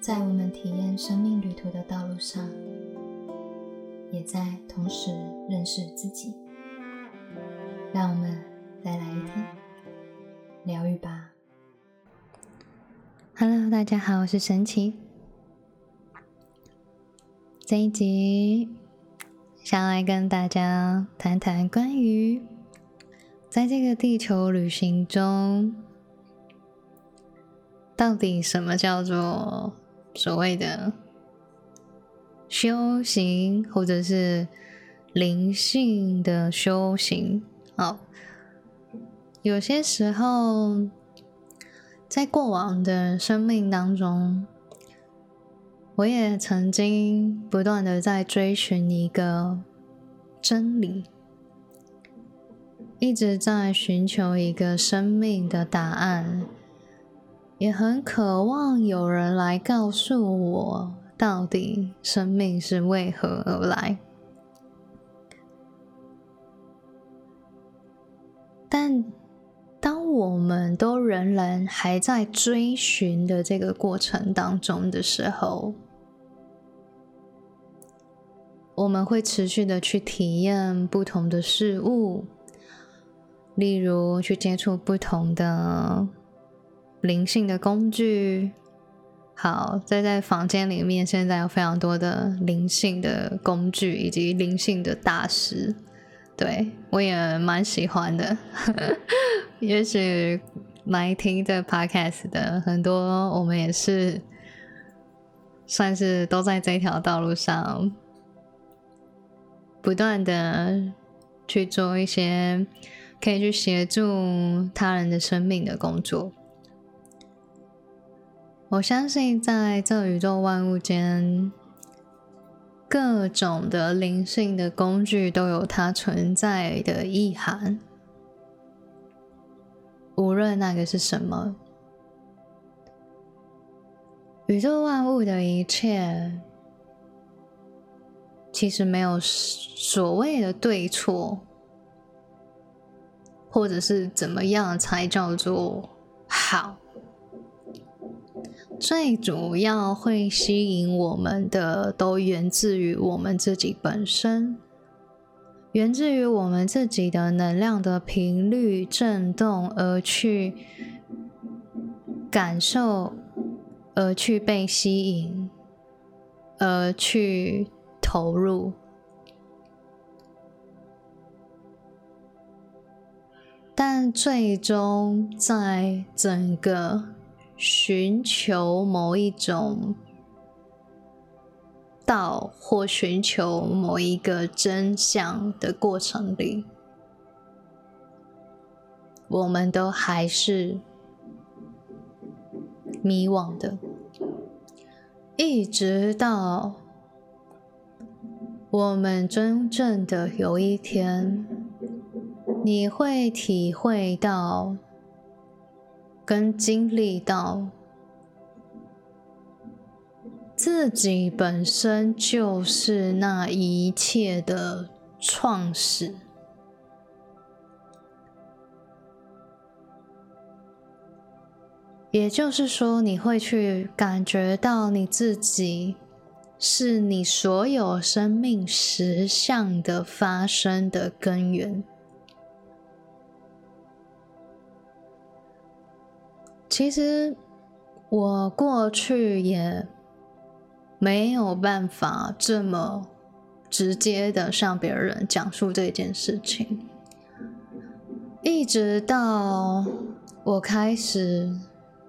在我们体验生命旅途的道路上，也在同时认识自己。让我们再来一天疗愈吧。Hello，大家好，我是神奇。这一集想来跟大家谈谈关于在这个地球旅行中，到底什么叫做所谓的修行，或者是灵性的修行？好，有些时候。在过往的生命当中，我也曾经不断的在追寻一个真理，一直在寻求一个生命的答案，也很渴望有人来告诉我，到底生命是为何而来。但。当我们都仍然还在追寻的这个过程当中的时候，我们会持续的去体验不同的事物，例如去接触不同的灵性的工具。好，在在房间里面，现在有非常多的灵性的工具以及灵性的大师。对我也蛮喜欢的，也许来听这 podcast 的很多，我们也是算是都在这条道路上，不断的去做一些可以去协助他人的生命的工作。我相信在这宇宙万物间。各种的灵性的工具都有它存在的意涵，无论那个是什么，宇宙万物的一切，其实没有所谓的对错，或者是怎么样才叫做好。最主要会吸引我们的，都源自于我们自己本身，源自于我们自己的能量的频率震动，而去感受，而去被吸引，而去投入。但最终，在整个。寻求某一种道，或寻求某一个真相的过程里，我们都还是迷惘的，一直到我们真正的有一天，你会体会到。跟经历到自己本身就是那一切的创始，也就是说，你会去感觉到你自己是你所有生命实相的发生的根源。其实我过去也没有办法这么直接的向别人讲述这件事情，一直到我开始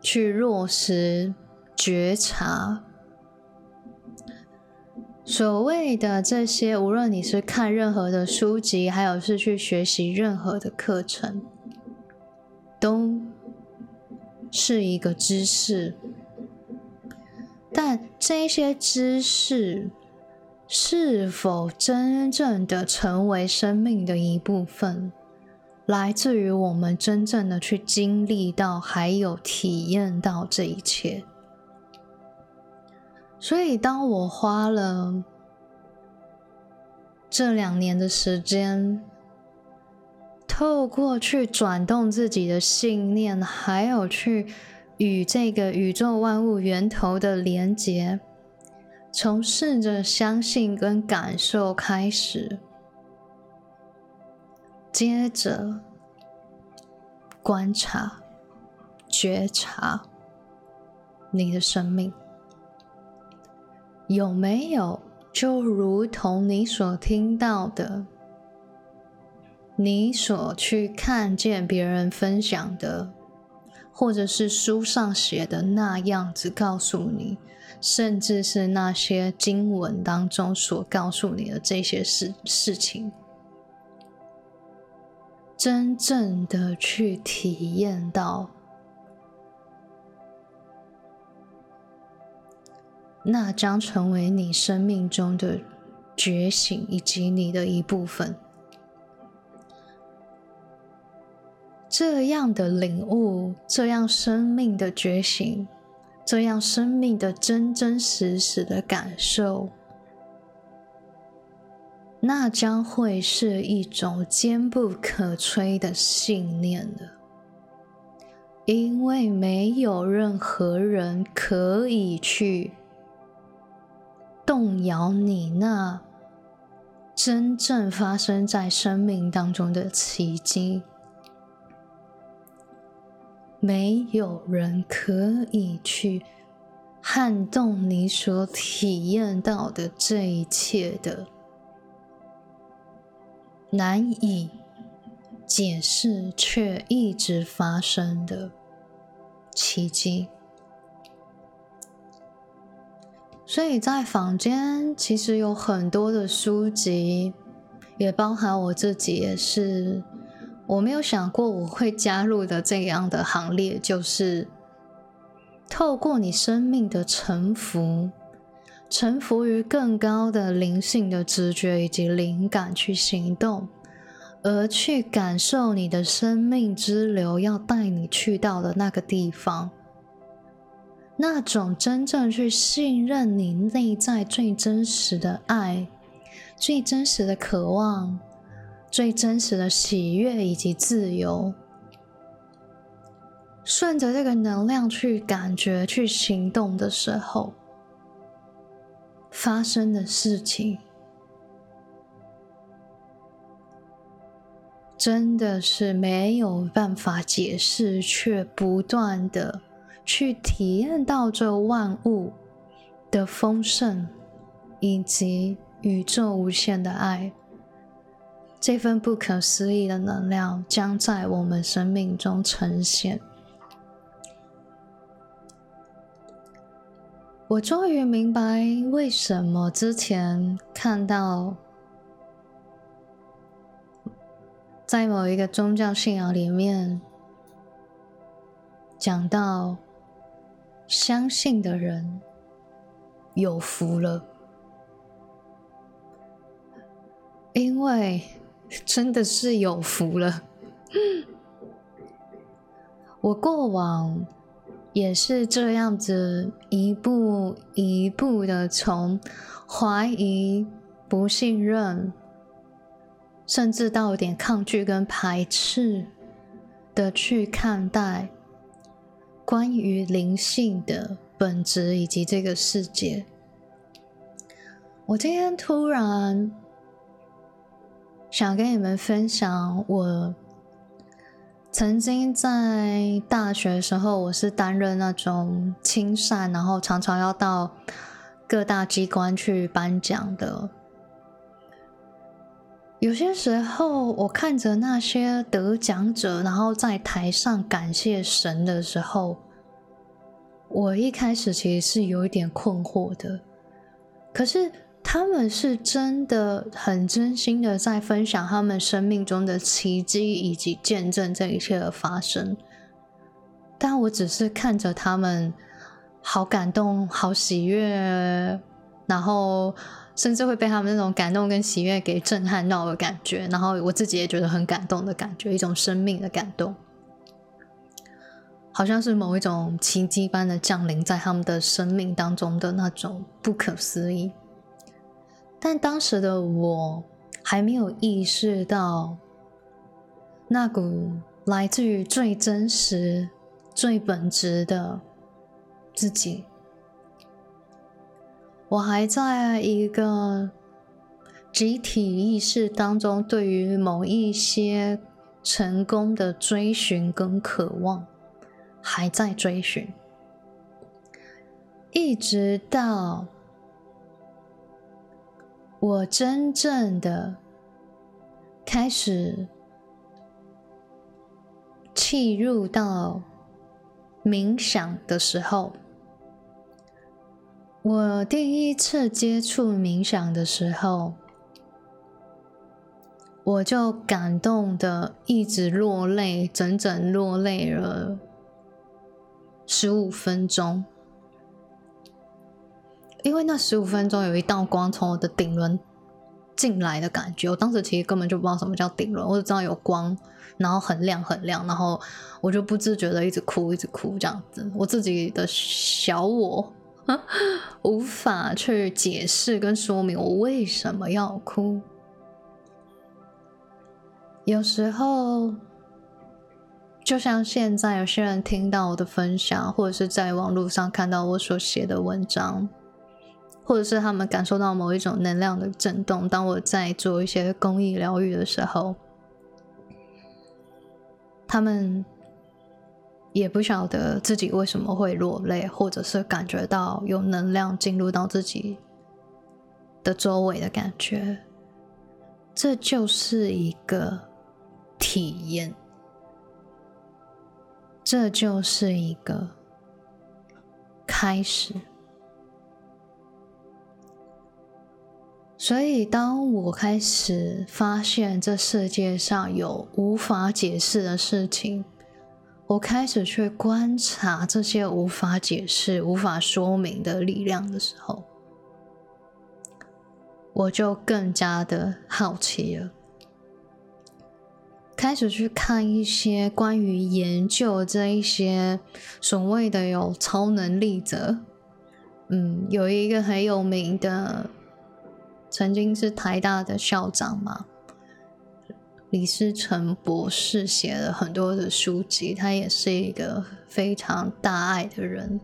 去落实觉察，所谓的这些，无论你是看任何的书籍，还有是去学习任何的课程，都。是一个知识，但这些知识是否真正的成为生命的一部分，来自于我们真正的去经历到，还有体验到这一切。所以，当我花了这两年的时间。透过去转动自己的信念，还有去与这个宇宙万物源头的连接，从试着相信跟感受开始，接着观察、觉察你的生命有没有就如同你所听到的，你所去看见别人分享的。或者是书上写的那样子告诉你，甚至是那些经文当中所告诉你的这些事事情，真正的去体验到，那将成为你生命中的觉醒，以及你的一部分。这样的领悟，这样生命的觉醒，这样生命的真真实实的感受，那将会是一种坚不可摧的信念了。因为没有任何人可以去动摇你那真正发生在生命当中的奇迹。没有人可以去撼动你所体验到的这一切的难以解释却一直发生的奇迹。所以在坊间其实有很多的书籍，也包含我自己也是。我没有想过我会加入的这样的行列，就是透过你生命的沉浮，沉浮于更高的灵性的直觉以及灵感去行动，而去感受你的生命之流要带你去到的那个地方，那种真正去信任你内在最真实的爱，最真实的渴望。最真实的喜悦以及自由，顺着这个能量去感觉、去行动的时候，发生的事情，真的是没有办法解释，却不断的去体验到这万物的丰盛，以及宇宙无限的爱。这份不可思议的能量将在我们生命中呈现。我终于明白为什么之前看到在某一个宗教信仰里面讲到相信的人有福了，因为。真的是有福了。我过往也是这样子，一步一步的从怀疑、不信任，甚至到有点抗拒跟排斥的去看待关于灵性的本质以及这个世界。我今天突然。想跟你们分享，我曾经在大学的时候，我是担任那种亲善，然后常常要到各大机关去颁奖的。有些时候，我看着那些得奖者，然后在台上感谢神的时候，我一开始其实是有一点困惑的，可是。他们是真的很真心的在分享他们生命中的奇迹，以及见证这一切的发生。但我只是看着他们，好感动，好喜悦，然后甚至会被他们那种感动跟喜悦给震撼到的感觉。然后我自己也觉得很感动的感觉，一种生命的感动，好像是某一种奇迹般的降临在他们的生命当中的那种不可思议。但当时的我还没有意识到，那股来自于最真实、最本质的自己。我还在一个集体意识当中，对于某一些成功的追寻跟渴望，还在追寻，一直到我真正的开始契入到冥想的时候。我第一次接触冥想的时候，我就感动的一直落泪，整整落泪了十五分钟。因为那十五分钟有一道光从我的顶轮进来的感觉，我当时其实根本就不知道什么叫顶轮，我只知道有光，然后很亮很亮，然后我就不自觉的一直哭，一直哭这样子。我自己的小我。无法去解释跟说明我为什么要哭。有时候，就像现在，有些人听到我的分享，或者是在网络上看到我所写的文章，或者是他们感受到某一种能量的震动。当我在做一些公益疗愈的时候，他们。也不晓得自己为什么会落泪，或者是感觉到有能量进入到自己的周围的感觉，这就是一个体验，这就是一个开始。所以，当我开始发现这世界上有无法解释的事情。我开始去观察这些无法解释、无法说明的力量的时候，我就更加的好奇了，开始去看一些关于研究这一些所谓的有超能力者。嗯，有一个很有名的，曾经是台大的校长嘛。李思成博士写了很多的书籍，他也是一个非常大爱的人，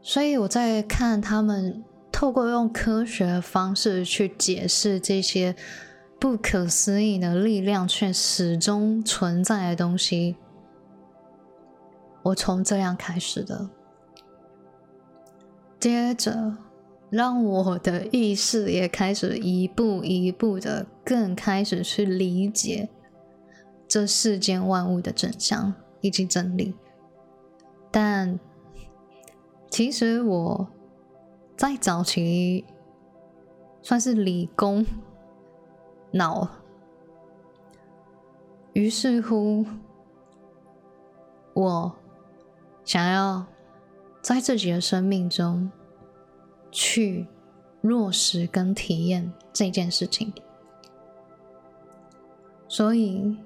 所以我在看他们透过用科学的方式去解释这些不可思议的力量却始终存在的东西，我从这样开始的，接着。让我的意识也开始一步一步的更开始去理解这世间万物的真相以及真理。但其实我在早期算是理工脑，于是乎我想要在自己的生命中。去落实跟体验这件事情，所以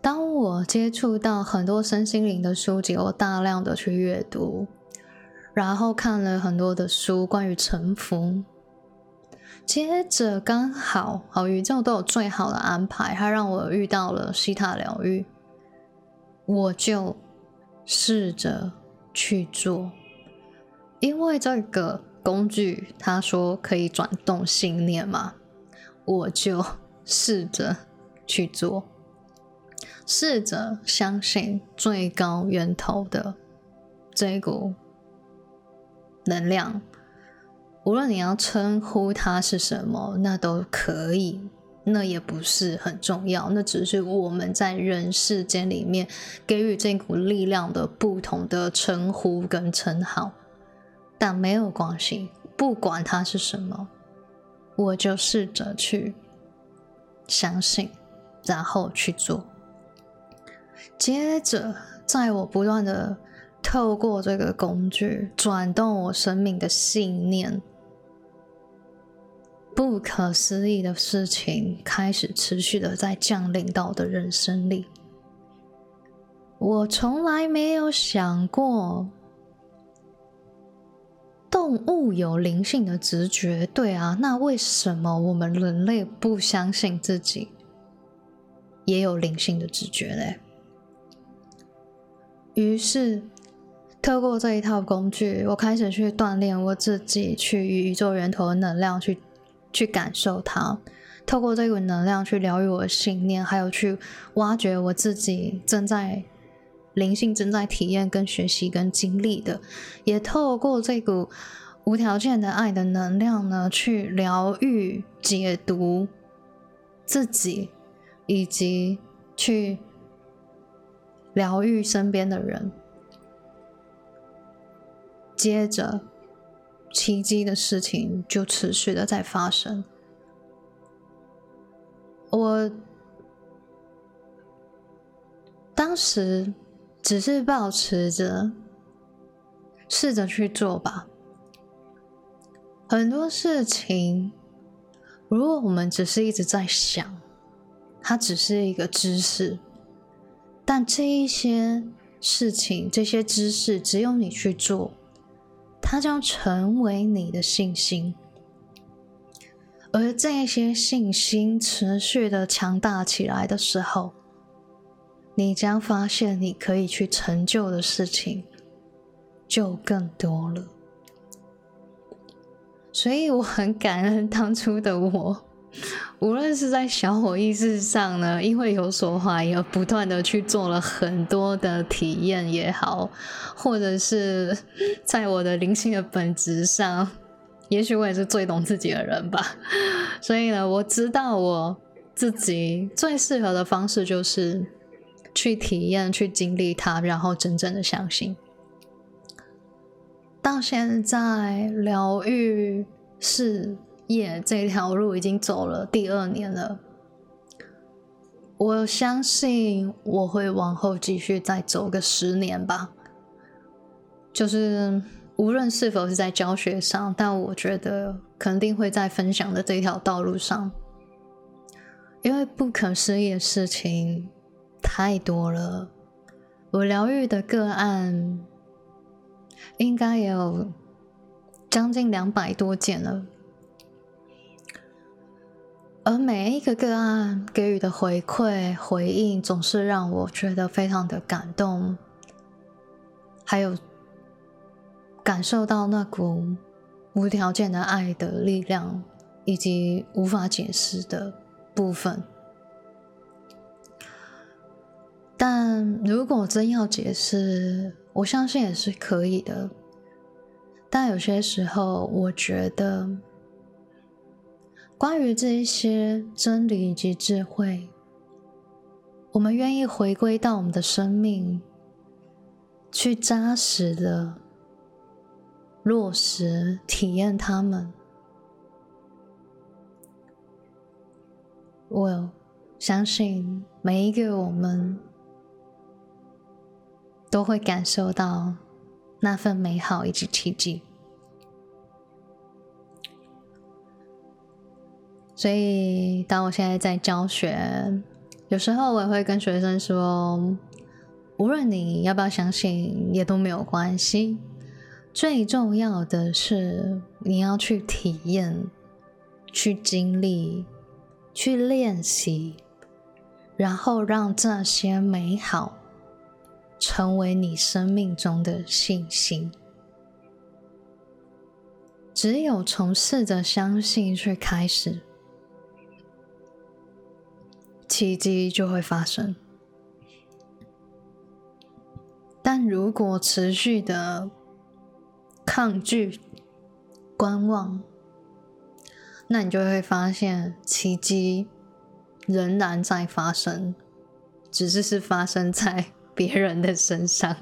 当我接触到很多身心灵的书籍，我大量的去阅读，然后看了很多的书关于沉浮，接着刚好好宇宙都有最好的安排，它让我遇到了西塔疗愈，我就试着去做。因为这个工具，他说可以转动信念嘛，我就试着去做，试着相信最高源头的这股能量，无论你要称呼它是什么，那都可以，那也不是很重要，那只是我们在人世间里面给予这股力量的不同的称呼跟称号。但没有关系，不管它是什么，我就试着去相信，然后去做。接着，在我不断的透过这个工具转动我生命的信念，不可思议的事情开始持续的在降临到我的人生里。我从来没有想过。动物有灵性的直觉，对啊，那为什么我们人类不相信自己也有灵性的直觉嘞？于是，透过这一套工具，我开始去锻炼我自己，去与宇宙源头的能量去去感受它。透过这股能量去疗愈我的信念，还有去挖掘我自己正在灵性正在体验、跟学习、跟经历的，也透过这股无条件的爱的能量呢，去疗愈、解读自己，以及去疗愈身边的人。接着，奇迹的事情就持续的在发生。我当时只是保持着试着去做吧。很多事情，如果我们只是一直在想，它只是一个知识，但这一些事情、这些知识，只有你去做，它将成为你的信心。而这些信心持续的强大起来的时候，你将发现你可以去成就的事情就更多了。所以我很感恩当初的我，无论是在小我意识上呢，因为有所怀疑而不断的去做了很多的体验也好，或者是在我的灵性的本质上。也许我也是最懂自己的人吧，所以呢，我知道我自己最适合的方式就是去体验、去经历它，然后真正的相信。到现在，疗愈事业这条路已经走了第二年了，我相信我会往后继续再走个十年吧，就是。无论是否是在教学上，但我觉得肯定会在分享的这条道路上，因为不可思议的事情太多了。我疗愈的个案应该也有将近两百多件了，而每一个个案给予的回馈回应，总是让我觉得非常的感动，还有。感受到那股无条件的爱的力量，以及无法解释的部分。但如果真要解释，我相信也是可以的。但有些时候，我觉得关于这一些真理以及智慧，我们愿意回归到我们的生命，去扎实的。落实体验他们，我相信每一个我们都会感受到那份美好以及奇迹。所以，当我现在在教学，有时候我也会跟学生说，无论你要不要相信，也都没有关系。最重要的是，你要去体验、去经历、去练习，然后让这些美好成为你生命中的信心。只有从试着相信去开始，奇迹就会发生。但如果持续的，抗拒、观望，那你就会发现奇迹仍然在发生，只是是发生在别人的身上，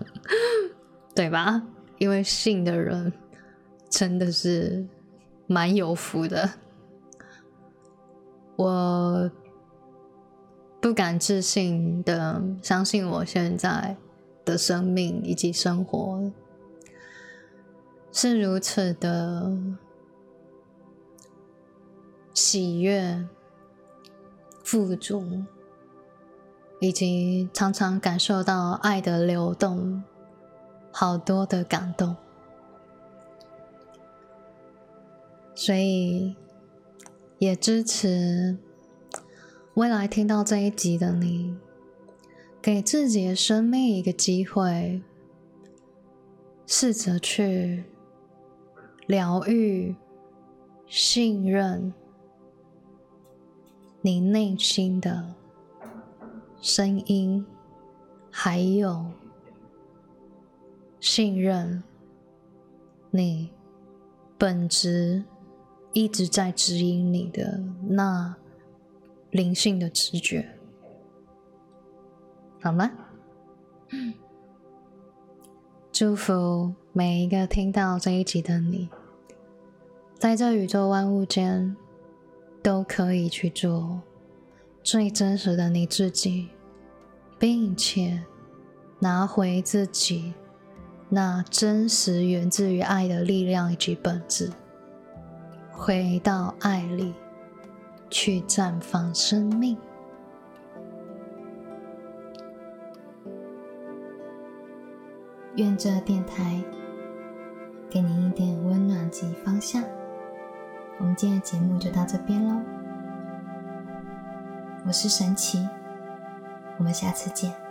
对吧？因为信的人真的是蛮有福的，我不敢置信的相信我现在的生命以及生活。是如此的喜悦、富足，以及常常感受到爱的流动，好多的感动。所以也支持未来听到这一集的你，给自己的生命一个机会，试着去疗愈、信任你内心的声音，还有信任你本质一直在指引你的那灵性的直觉。好吗？祝福每一个听到这一集的你，在这宇宙万物间，都可以去做最真实的你自己，并且拿回自己那真实源自于爱的力量以及本质，回到爱里去绽放生命。愿这电台给您一点温暖及方向。我们今天的节目就到这边喽，我是神奇，我们下次见。